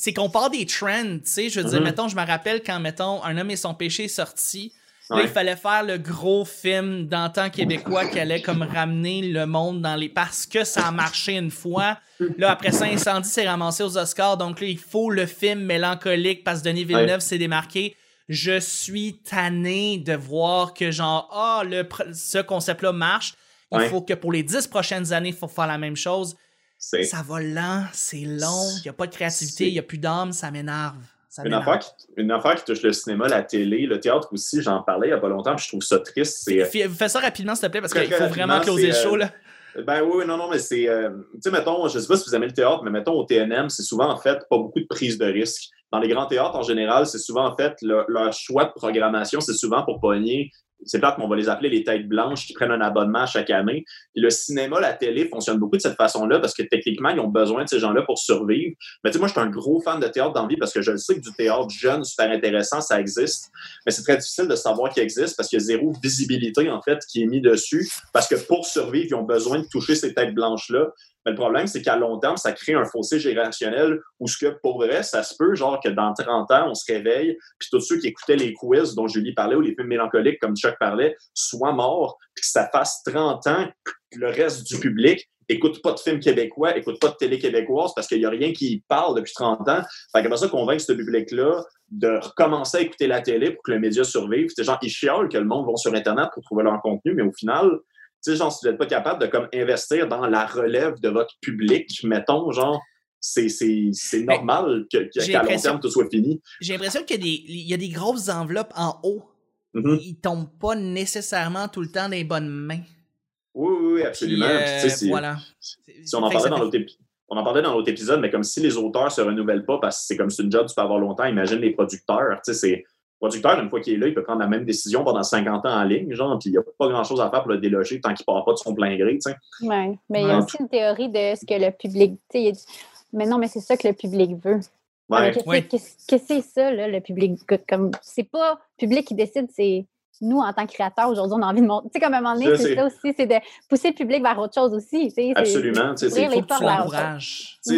c'est qu'on part des trends, tu sais. Je veux dire, Mhm. mettons, je me rappelle quand, mettons, Un homme et son péché est sorti. Là, Ouais. il fallait faire le gros film d'antan québécois qui allait comme ramener le monde dans les... Parce que ça a marché une fois. Là, après ça, Incendie s'est ramassé aux Oscars. Donc là, il faut le film mélancolique parce que Denis Villeneuve Ouais. s'est démarqué. Je suis tanné de voir que genre, ah, le ce concept-là marche. Il Ouais. faut que pour les dix prochaines années, il faut faire la même chose. Ça va lent, c'est long, il n'y a pas de créativité, il n'y a plus d'âme, ça m'énerve. Une affaire, qui, une affaire qui touche le cinéma, la télé, le théâtre aussi. J'en parlais il y a pas longtemps, puis je trouve ça triste. C'est. Fais ça rapidement, s'il te plaît, parce qu'il faut vraiment closer le show. euh, Là. Ben oui, oui, non, non, mais c'est. euh, tu sais, mettons, je sais pas si vous aimez le théâtre, mais mettons au TNM, c'est souvent en fait pas beaucoup de prise de risque. Dans les grands théâtres, en général, c'est souvent en fait le- leur choix de programmation, c'est souvent pour pogner. C'est plate, mais on va les appeler les têtes blanches qui prennent un abonnement chaque année. Puis le cinéma, la télé fonctionne beaucoup de cette façon-là parce que techniquement, ils ont besoin de ces gens-là pour survivre. Mais tu sais, moi, je suis un gros fan de théâtre dans la vie parce que je le sais que du théâtre jeune, super intéressant, ça existe. Mais c'est très difficile de savoir qu'il existe parce qu'il y a zéro visibilité, en fait, qui est mis dessus. Parce que pour survivre, ils ont besoin de toucher ces têtes blanches-là. Mais le problème, c'est qu'à long terme, ça crée un fossé générationnel où ce que, pour vrai, ça se peut, genre, que dans 30 ans, on se réveille, puis tous ceux qui écoutaient les quiz dont Julie parlait ou les films mélancoliques, comme Chuck parlait, soient morts, puis que ça fasse 30 ans que le reste du public écoute pas de films québécois, écoute pas de télé québécoise parce qu'il y a rien qui parle depuis 30 ans. Fait qu'après ça, convaincre ce public-là de recommencer à écouter la télé pour que le média survive. C'est genre, ils chiolent que le monde va sur Internet pour trouver leur contenu, mais au final, tu sais, genre, si vous n'êtes pas capable de comme investir dans la relève de votre public, mettons, genre, c'est, normal qu'à long terme, tout soit fini. J'ai l'impression qu'il y, a des- il y a des grosses enveloppes en haut. Mhm. Ils tombent pas nécessairement tout le temps dans les bonnes mains. Oui, oui, oui, Puis, absolument. euh, Puis, tu sais, c'est- voilà. Si on en parlait dans fait- l'autre épi- on en parlait dans l'autre épisode, mais comme si les auteurs se renouvellent pas parce que c'est comme c'est une job tu peux avoir longtemps, imagine les producteurs. Tu sais, producteur, une fois qu'il est là, il peut prendre la même décision pendant 50 ans en ligne, genre, puis il n'y a pas grand chose à faire pour le déloger tant qu'il part pas de son plein gré, tu sais. Ouais. Mais il y a aussi une théorie de ce que le public. tu sais, Mais non, mais c'est ça que le public veut. Ouais. Qu'est-ce que c'est ça, là, le public? Comme, c'est pas le public qui décide, c'est nous, en tant que créateurs, aujourd'hui, on a envie de montrer. Tu sais, comme à un moment donné, c'est ça aussi, c'est de pousser le public vers autre chose aussi. Absolument. tu sais, c'est- ouvrir les portes vers autre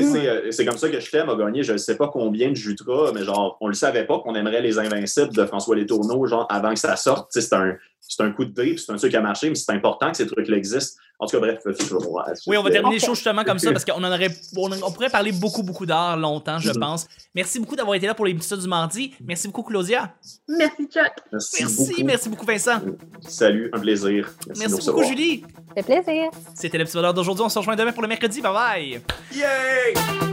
Mhm. c'est, euh, c'est comme ça que je t'aime a gagné, je ne sais pas combien de Jutra, mais genre, on le savait pas qu'on aimerait les Invincibles de François Letourneau, genre, avant que ça sorte. C'est un, c'est un coup de dé, c'est un truc qui a marché, mais c'est important que ces trucs-là existent. En tout cas, bref, c'est Oui, on va c'est- terminer Ok. le show justement comme ça parce qu'on en aurait, on, on pourrait parler beaucoup, beaucoup d'heures longtemps, je Mhm. pense. Merci beaucoup d'avoir été là pour l'épisode du mardi. Merci beaucoup, Claudia. Merci, Chuck. Merci, Merci, beaucoup. merci beaucoup, Vincent. Salut, un plaisir. Merci, beaucoup, recevoir. Julie. Fait plaisir. C'était l'épisode d'aujourd'hui. On se rejoint demain pour le mercredi. Bye bye. Yay!